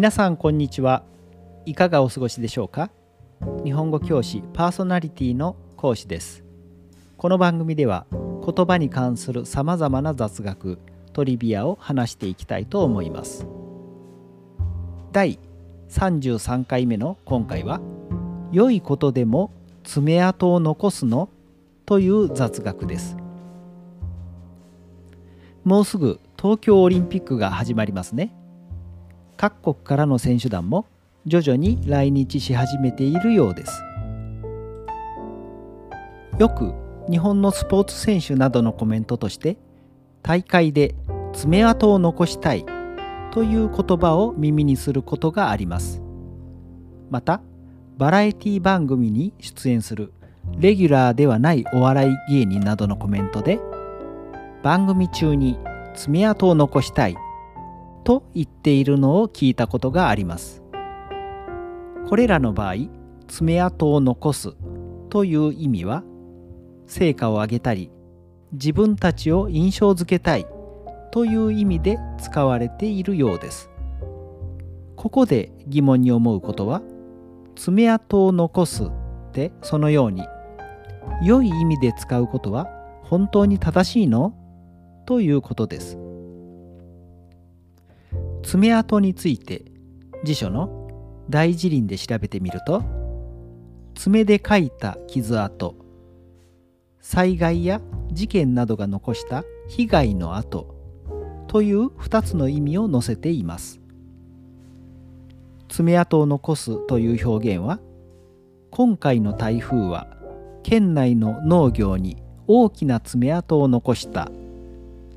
皆さんこんにちは。いかがお過ごしでしょうか？日本語教師パーソナリティの講師です。この番組では言葉に関するさまざまな雑学トリビアを話していきたいと思います。第33回目の今回は良いことでも爪痕を残すのという雑学です。もうすぐ東京オリンピックが始まりますね。各国からの選手団も徐々に来日し始めているようです。よく日本のスポーツ選手などのコメントとして大会で爪痕を残したいという言葉を耳にすることがあります。またバラエティ番組に出演するレギュラーではないお笑い芸人などのコメントで番組中に爪痕を残したいと言っているのを聞いたことがあります。これらの場合爪痕を残すという意味は成果を上げたり自分たちを印象づけたいという意味で使われているようです。ここで疑問に思うことは爪痕を残すってそのように良い意味で使うことは本当に正しいの？ということです。爪痕について辞書の大辞林で調べてみると爪で書いた傷跡災害や事件などが残した被害の跡という2つの意味を載せています。爪痕を残すという表現は今回の台風は県内の農業に大きな爪痕を残した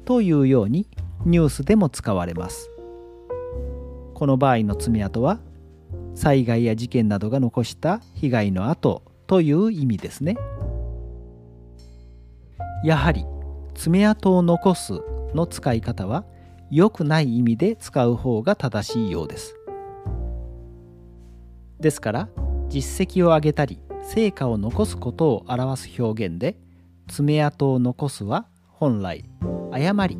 というようにニュースでも使われます。この場合の爪痕は災害や事件などが残した被害の跡という意味ですね。やはり爪痕を残すの使い方は良くない意味で使う方が正しいようです。ですから実績を上げたり成果を残すことを表す表現で爪痕を残すは本来誤り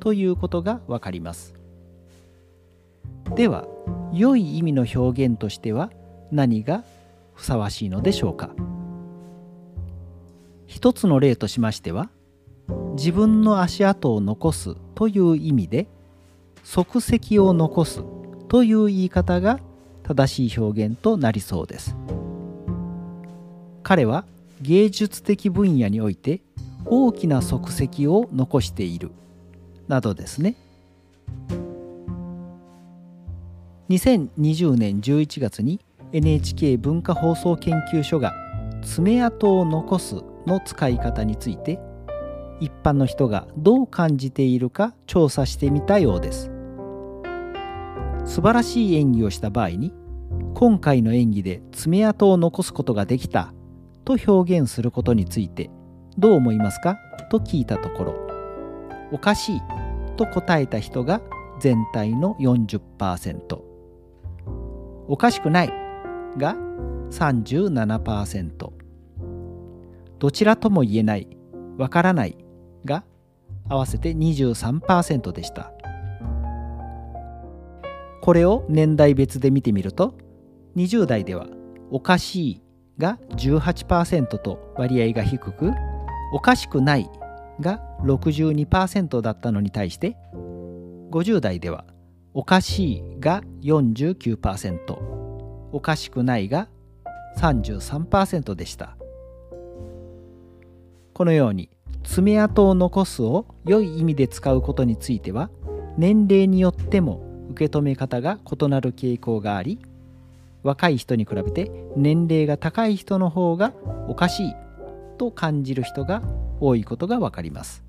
ということがわかりますでは良い意味の表現としては何がふさわしいのでしょうか？一つの例としましては自分の足跡を残すという意味で足跡を残すという言い方が正しい表現となりそうです。彼は芸術的分野において大きな足跡を残しているなどですね。2020年11月に NHK 文化放送研究所が爪痕を残すの使い方について一般の人がどう感じているか調査してみたようです。素晴らしい演技をした場合に今回の演技で爪痕を残すことができたと表現することについてどう思いますか？と聞いたところおかしいと答えた人が全体の40%おかしくないが37%どちらとも言えないわからないが合わせて23%でした。これを年代別で見てみると20代ではおかしいが18%と割合が低くおかしくないが62%だったのに対して50代ではおかしいが49%おかしくないが33%でした。このように爪痕を残すを良い意味で使うことについては年齢によっても受け止め方が異なる傾向があり若い人に比べて年齢が高い人の方がおかしいと感じる人が多いことがわかります。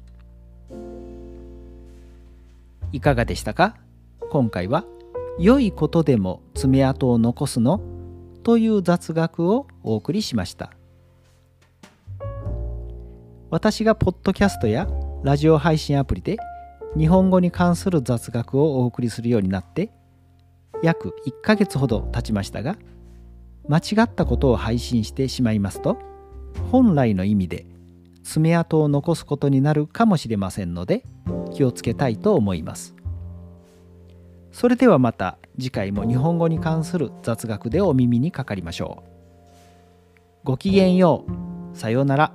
いかがでしたか？今回は良いことでも爪痕を残すのという雑学をお送りしました。私がポッドキャストやラジオ配信アプリで日本語に関する雑学をお送りするようになって約1ヶ月ほど経ちましたが間違ったことを配信してしまいますと本来の意味で爪痕を残すことになるかもしれませんので気をつけたいと思います。それではまた次回も日本語に関する雑学でお耳にかかりましょう。ごきげんよう。さようなら。